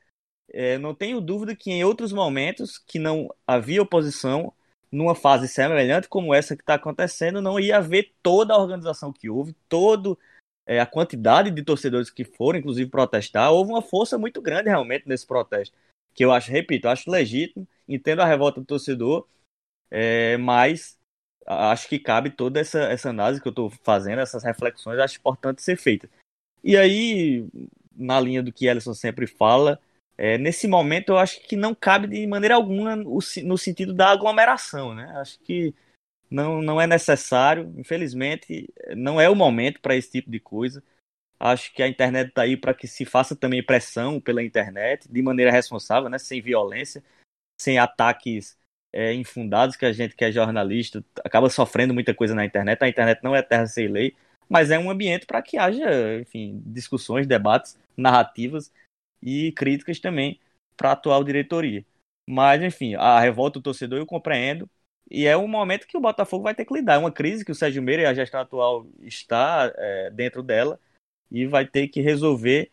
É, não tenho dúvida que em outros momentos que não havia oposição, numa fase semelhante como essa que está acontecendo, não ia haver toda a organização que houve, toda é, a quantidade de torcedores que foram, inclusive, protestar. Houve uma força muito grande realmente nesse protesto, que eu acho, repito, acho legítimo, entendo a revolta do torcedor, é, mas acho que cabe toda essa, essa análise que eu estou fazendo, essas reflexões, acho importante ser feita. E aí, na linha do que Ellison sempre fala, é, nesse momento eu acho que não cabe de maneira alguma no, no sentido da aglomeração, né? Acho que não, não é necessário, infelizmente, não é o momento para esse tipo de coisa. Acho que a internet está aí para que se faça também pressão pela internet, de maneira responsável, né? sem violência, sem ataques é, infundados, que a gente que é jornalista acaba sofrendo muita coisa na internet. A internet não é terra sem lei, mas é um ambiente para que haja, enfim, discussões, debates, narrativas e críticas também para a atual diretoria. Mas, enfim, a revolta do torcedor eu compreendo. E é um momento que o Botafogo vai ter que lidar. É uma crise que o Sérgio Meira e a gestão atual está é, dentro dela e vai ter que resolver.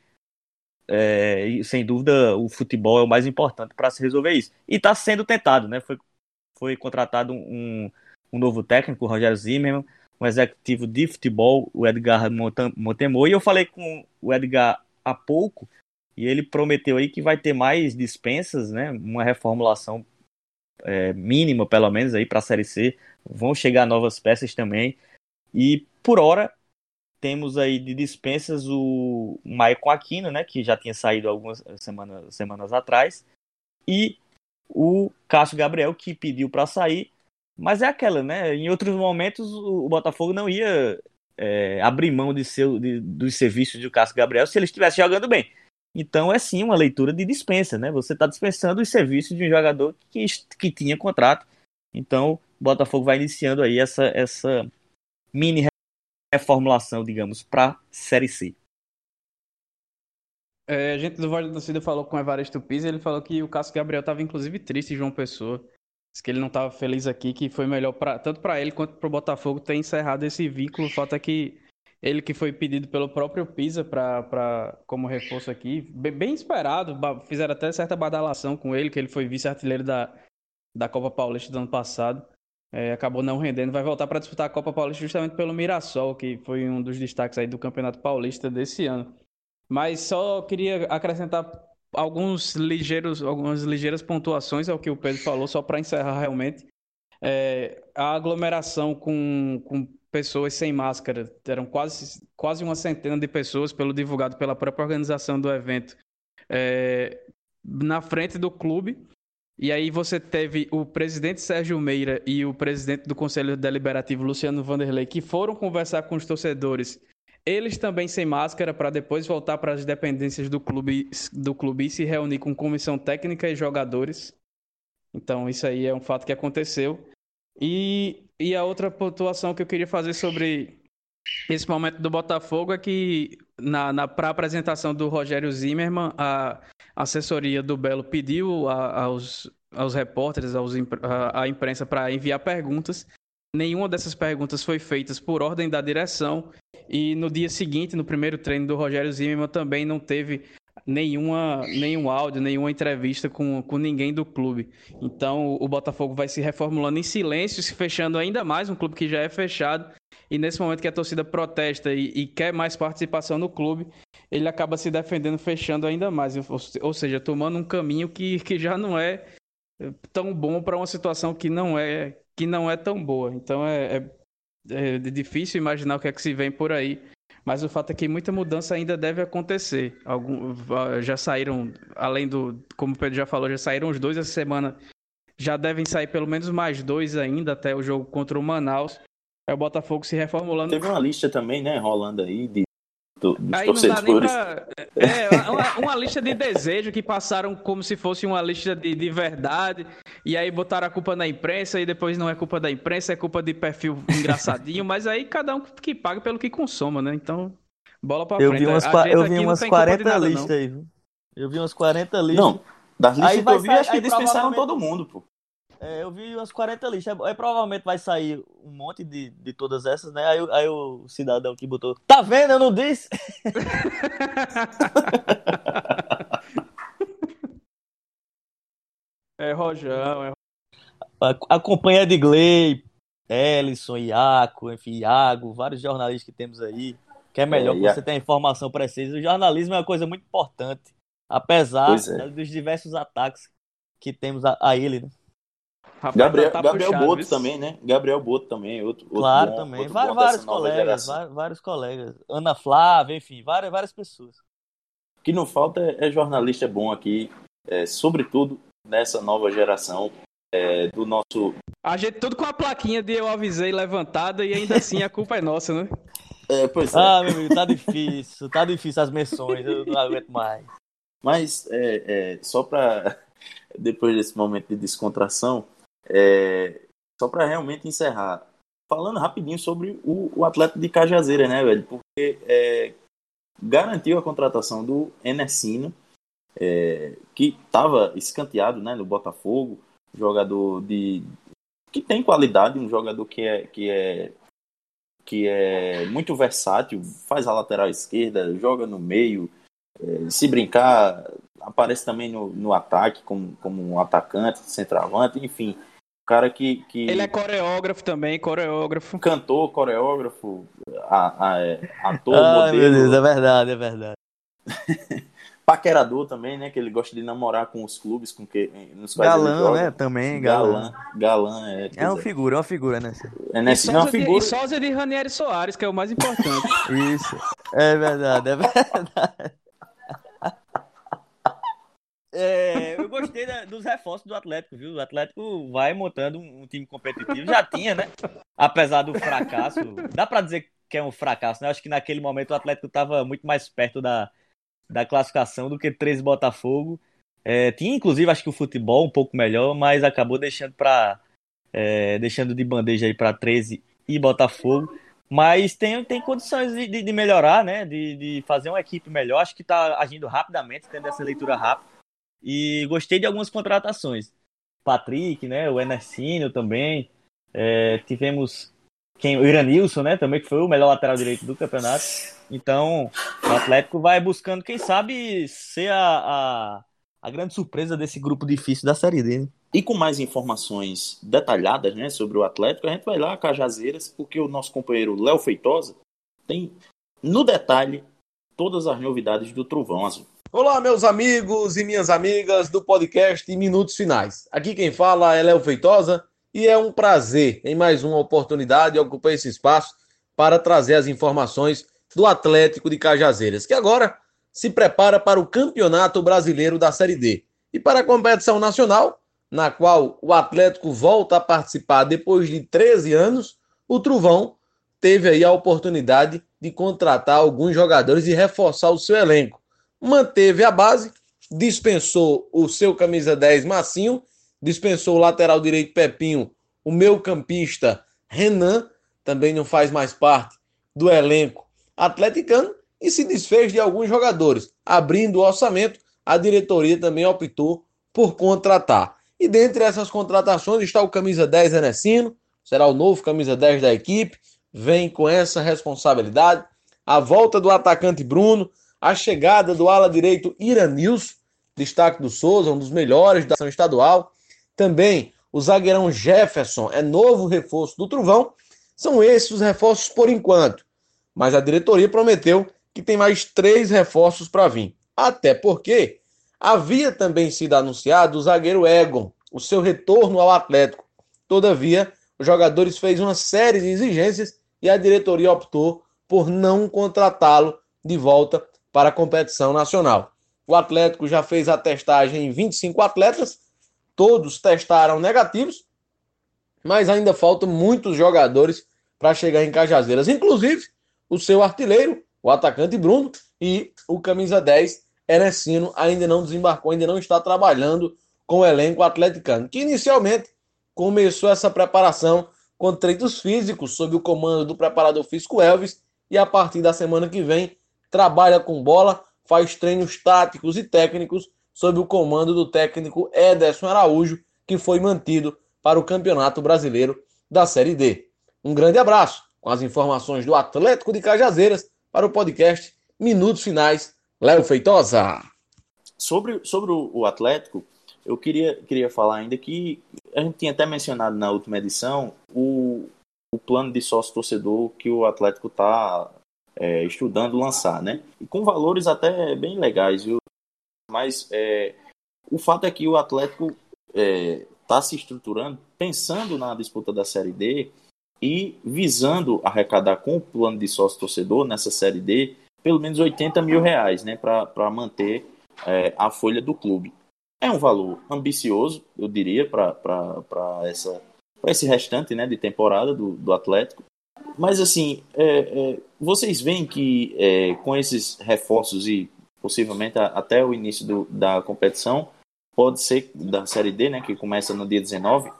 É, e, sem dúvida, o futebol é o mais importante para se resolver isso. E está sendo tentado, né? Foi, foi contratado um, um novo técnico, o Rogério Zimmermann, executivo de futebol, o Edgar Montemor, e eu falei com o Edgar há pouco, e ele prometeu aí que vai ter mais dispensas, né? Uma reformulação é, mínima, pelo menos, aí para a Série C. Vão chegar novas peças também. E por hora temos aí de dispensas o Maicon Aquino, né? Que já tinha saído algumas semanas, semanas atrás. E o Cássio Gabriel, que pediu para sair, Mas é aquela, né? Em outros momentos o Botafogo não ia é, abrir mão de seu, de, dos serviços de Cássio Gabriel se ele estivesse jogando bem. Então é sim uma leitura de dispensa, né? Você está dispensando os serviços de um jogador que, que tinha contrato. Então o Botafogo vai iniciando aí essa, essa mini reformulação, digamos, para Série C. É, a gente do Voz da Torcida falou com o Evaristo Pisa ele falou que o Cássio Gabriel estava inclusive triste, João Pessoa. Disse que ele não estava feliz aqui, que foi melhor pra, tanto para ele quanto para o Botafogo ter encerrado esse vínculo. Falta que ele que foi pedido pelo próprio Pisa para como reforço aqui, bem, bem, esperado, fizeram até certa badalação com ele, que ele foi vice-artilheiro da, da Copa Paulista do ano passado. É, acabou não rendendo, vai voltar para disputar a Copa Paulista justamente pelo Mirassol, que foi um dos destaques aí do Campeonato Paulista desse ano. Mas só queria acrescentar alguns ligeiros, algumas ligeiras pontuações ao que o Pedro falou, só para encerrar realmente. É, a aglomeração com, com pessoas sem máscara. Eram quase, quase uma centena de pessoas, pelo divulgado pela própria organização do evento, é, na frente do clube. E aí você teve o presidente Sérgio Meira e o presidente do Conselho Deliberativo, Luciano Vanderlei, que foram conversar com os torcedores. Eles também sem máscara para depois voltar para as dependências do clube, do clube e se reunir com comissão técnica e jogadores. Então isso aí é um fato que aconteceu. E, e a outra pontuação que eu queria fazer sobre esse momento do Botafogo é que na, na para a apresentação do Rogério Zimmermann, a assessoria do Belo pediu a, aos, aos repórteres, aos, a, a imprensa para enviar perguntas. Nenhuma dessas perguntas foi feita por ordem da direção e no dia seguinte, no primeiro treino do Rogério Zimmermann, também não teve nenhuma, nenhum áudio, nenhuma entrevista com, com ninguém do clube. Então o Botafogo vai se reformulando em silêncio, se fechando ainda mais, um clube que já é fechado. E nesse momento que a torcida protesta e, e quer mais participação no clube, ele acaba se defendendo, fechando ainda mais. Ou, seja, tomando um caminho que, que já não é tão bom para uma situação que não é que não é tão boa. Então é, é, é difícil imaginar o que é que se vem por aí mas o fato é que muita mudança ainda deve acontecer. Algum, já saíram, além do, como o Pedro já falou, já saíram os dois essa semana. Já devem sair pelo menos mais dois ainda até o jogo contra o Manaus. É o Botafogo se reformulando. Teve uma lista também, né, rolando aí de do, dos Aí torcedores. Pra... É, uma, uma, lista de desejo que passaram como se fosse uma lista de, de verdade. E aí botaram a culpa na imprensa e depois não é culpa da imprensa, é culpa de perfil engraçadinho. mas aí cada um que paga pelo que consoma, né? Então, bola pra eu frente. Vi umas, eu vi umas 40 listas aí, viu? Eu vi umas 40 listas. Não, das listas aí que eu vi, acho que dispensaram todo mundo, pô. É, eu vi umas 40 listas. Aí provavelmente vai sair um monte de, de todas essas, né? Aí, aí o cidadão que botou. Tá vendo? Eu não disse? é Rojão, é. Acompanha de Gley, Ellison, Iaco, enfim, Iago, vários jornalistas que temos aí. Que é melhor é, que você tenha informação precisa. O jornalismo é uma coisa muito importante. Apesar é. dos diversos ataques que temos a, a ele, né? Rapaz, Gabriel, tá Gabriel puxado, Boto também, né? Gabriel Boto também, outro, outro Claro, bom, também. Vários, vários colegas, vários, vários, colegas. Ana Flávia, enfim, várias, várias pessoas. O que não falta é, é jornalista bom aqui, é, sobretudo nessa nova geração é, do nosso. A gente tudo com a plaquinha de eu avisei levantada e ainda assim a culpa é nossa, né? É, pois é. Ah, meu amigo, tá difícil, tá difícil as menções, eu não aguento mais. Mas, é, é só para depois desse momento de descontração, é, só para realmente encerrar, falando rapidinho sobre o, o atleta de Cajazeira, né, velho? Porque é, garantiu a contratação do Enesino, é, que estava escanteado né, no Botafogo, jogador de que tem qualidade, um jogador que é, que é que é muito versátil, faz a lateral esquerda, joga no meio, é, se brincar, aparece também no, no ataque como, como um atacante, centroavante, enfim cara que, que. Ele é coreógrafo também, coreógrafo. Cantor, coreógrafo, a, a, é, ator, ah, modelo. Meu Deus, é verdade, é verdade. Paquerador também, né? Que ele gosta de namorar com os clubes com que, nos quais Galã, né? Também, galã. Galã, é. É uma figura, é uma figura, né? É, né? E, é uma figura... de, e sósia de Ranieri Soares, que é o mais importante. Isso. É verdade, é verdade. É, eu gostei da, dos reforços do Atlético, viu? O Atlético vai montando um, um, time competitivo. Já tinha, né? Apesar do fracasso. Dá para dizer que é um fracasso, né? Acho que naquele momento o Atlético estava muito mais perto da, da classificação do que 13 Botafogo. É, tinha, inclusive, acho que o futebol um pouco melhor, mas acabou deixando para é, deixando de bandeja aí para 13 e Botafogo. Mas tem, tem condições de, de melhorar, né? De, de fazer uma equipe melhor. Acho que está agindo rapidamente, tendo essa leitura rápida. E gostei de algumas contratações. Patrick, né? O Enercínio também. É, tivemos quem, o Iranilson, né? Também que foi o melhor lateral direito do campeonato. Então, o Atlético vai buscando, quem sabe, ser a, a, a grande surpresa desse grupo difícil da Série D. Né? E com mais informações detalhadas né, sobre o Atlético, a gente vai lá a Cajazeiras, porque o nosso companheiro Léo Feitosa tem no detalhe todas as novidades do Trovão Azul. Olá, meus amigos e minhas amigas do podcast Minutos Finais. Aqui quem fala é Léo Feitosa e é um prazer, em mais uma oportunidade, ocupar esse espaço para trazer as informações do Atlético de Cajazeiras, que agora se prepara para o Campeonato Brasileiro da Série D e para a competição nacional, na qual o Atlético volta a participar depois de 13 anos. O Truvão teve aí a oportunidade de contratar alguns jogadores e reforçar o seu elenco. Manteve a base, dispensou o seu camisa 10 Massinho dispensou o lateral direito Pepinho, o meu campista Renan, também não faz mais parte do elenco atleticano, e se desfez de alguns jogadores. Abrindo o orçamento, a diretoria também optou por contratar. E dentre essas contratações está o camisa 10 Enesino, será o novo camisa 10 da equipe, vem com essa responsabilidade. A volta do atacante Bruno, a chegada do ala direito Iranils, destaque do Souza, um dos melhores da ação estadual. Também o zagueirão Jefferson é novo reforço do Truvão. São esses os reforços por enquanto. Mas a diretoria prometeu que tem mais três reforços para vir. Até porque havia também sido anunciado o zagueiro Egon, o seu retorno ao Atlético. Todavia, os jogadores fez uma série de exigências e a diretoria optou por não contratá-lo de volta para a competição nacional. O Atlético já fez a testagem em 25 atletas todos testaram negativos, mas ainda faltam muitos jogadores para chegar em Cajazeiras, inclusive o seu artilheiro, o atacante Bruno, e o camisa 10, Erecino, ainda não desembarcou, ainda não está trabalhando com o elenco atleticano, que inicialmente começou essa preparação com treinos físicos sob o comando do preparador físico Elvis, e a partir da semana que vem trabalha com bola, faz treinos táticos e técnicos sob o comando do técnico Ederson Araújo, que foi mantido para o Campeonato Brasileiro da Série D. Um grande abraço com as informações do Atlético de Cajazeiras para o podcast Minutos Finais. Léo Feitosa. Sobre, sobre o Atlético, eu queria, queria falar ainda que a gente tinha até mencionado na última edição o, o plano de sócio-torcedor que o Atlético está é, estudando lançar, né? E com valores até bem legais, viu? Mas é, o fato é que o Atlético está é, tá se estruturando pensando na disputa da Série D e visando arrecadar com o plano de sócio torcedor nessa Série D pelo menos 80 mil reais né, para manter é, a folha do clube. É um valor ambicioso, eu diria, para esse restante né, de temporada do, do Atlético. Mas, assim, é, é, vocês veem que é, com esses reforços e possivelmente até o início do, da competição, pode ser da Série D, né, que começa no dia 19,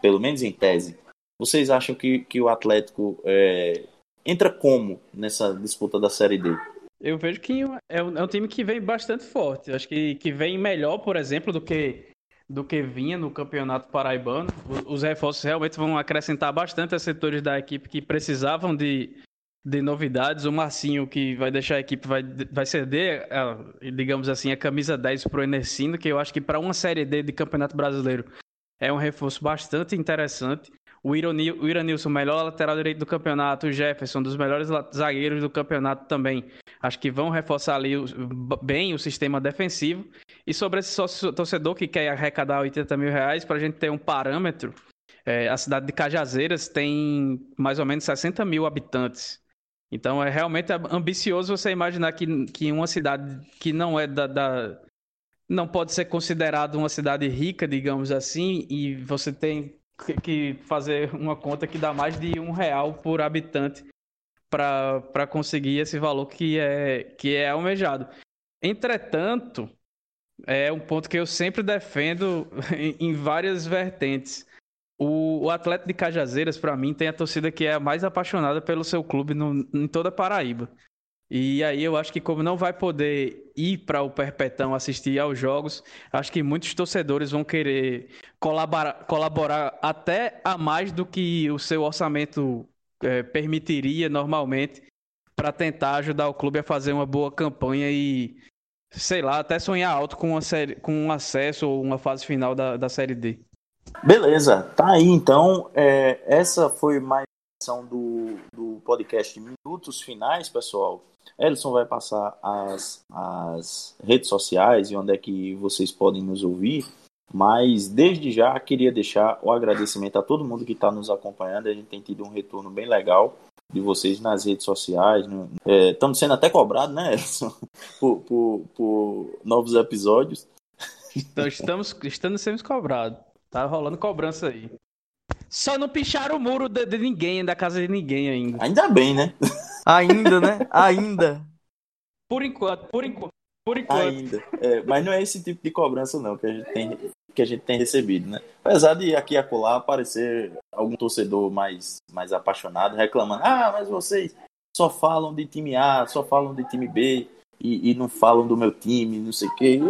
pelo menos em tese. Vocês acham que, que o Atlético é, entra como nessa disputa da Série D? Eu vejo que é um, é um time que vem bastante forte. Acho que, que vem melhor, por exemplo, do que do que vinha no Campeonato Paraibano. Os reforços realmente vão acrescentar bastante a setores da equipe que precisavam de, de novidades. O Marcinho, que vai deixar a equipe, vai, vai ceder, digamos assim, a camisa 10 para o Enesino, que eu acho que para uma Série D de Campeonato Brasileiro é um reforço bastante interessante. O Iranilson, melhor lateral direito do campeonato. O Jefferson, dos melhores zagueiros do campeonato também. Acho que vão reforçar ali bem o sistema defensivo. E sobre esse sócio torcedor que quer arrecadar 80 mil reais, para a gente ter um parâmetro, é, a cidade de Cajazeiras tem mais ou menos 60 mil habitantes. Então é realmente ambicioso você imaginar que, que uma cidade que não é da, da não pode ser considerado uma cidade rica, digamos assim, e você tem que fazer uma conta que dá mais de um real por habitante para conseguir esse valor que é, que é almejado. Entretanto, é um ponto que eu sempre defendo em, várias vertentes. O, o Atlético de Cajazeiras, para mim, tem a torcida que é a mais apaixonada pelo seu clube no, em toda a Paraíba. E aí eu acho que como não vai poder ir para o Perpetão assistir aos jogos, acho que muitos torcedores vão querer colaborar, colaborar até a mais do que o seu orçamento é, permitiria normalmente para tentar ajudar o clube a fazer uma boa campanha e, sei lá, até sonhar alto com, uma série, com um acesso ou uma fase final da, da Série D. Beleza, tá aí então. É, essa foi mais uma do, do podcast Minutos Finais, pessoal. Elson vai passar as, as redes sociais e onde é que vocês podem nos ouvir. Mas desde já queria deixar o agradecimento a todo mundo que está nos acompanhando. A gente tem tido um retorno bem legal de vocês nas redes sociais. É, estamos sendo até cobrados, né, Elson? Por, por, por novos episódios. Então, estamos, estamos sendo cobrados. Tá rolando cobrança aí. Só não picharam o muro de, de, ninguém, da casa de ninguém ainda. Ainda bem, né? Ainda, né? Ainda. Por enquanto, por enquanto. Por enquanto. Ainda. É, mas não é esse tipo de cobrança, não, que a gente tem, que a gente tem recebido, né? Apesar de aqui e acolá aparecer algum torcedor mais, mais apaixonado reclamando: ah, mas vocês só falam de time A, só falam de time B e, e não falam do meu time, não sei o quê.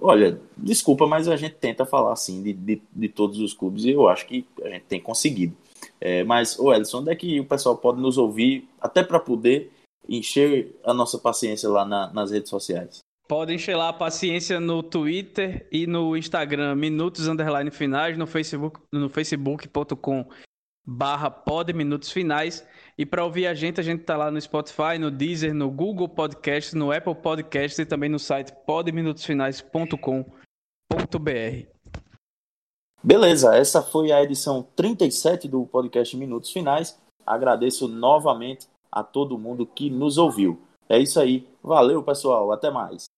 Olha, desculpa, mas a gente tenta falar assim de, de, de todos os clubes e eu acho que a gente tem conseguido. É, mas, ô Edson, onde é que o pessoal pode nos ouvir, até para poder encher a nossa paciência lá na, nas redes sociais? Pode encher lá a paciência no Twitter e no Instagram, minutos underline finais, no Facebook, no facebook.com barra minutos finais. E para ouvir a gente, a gente tá lá no Spotify, no Deezer, no Google Podcasts, no Apple Podcasts e também no site podminutosfinais.com.br. Beleza, essa foi a edição 37 do podcast Minutos Finais. Agradeço novamente a todo mundo que nos ouviu. É isso aí. Valeu, pessoal. Até mais.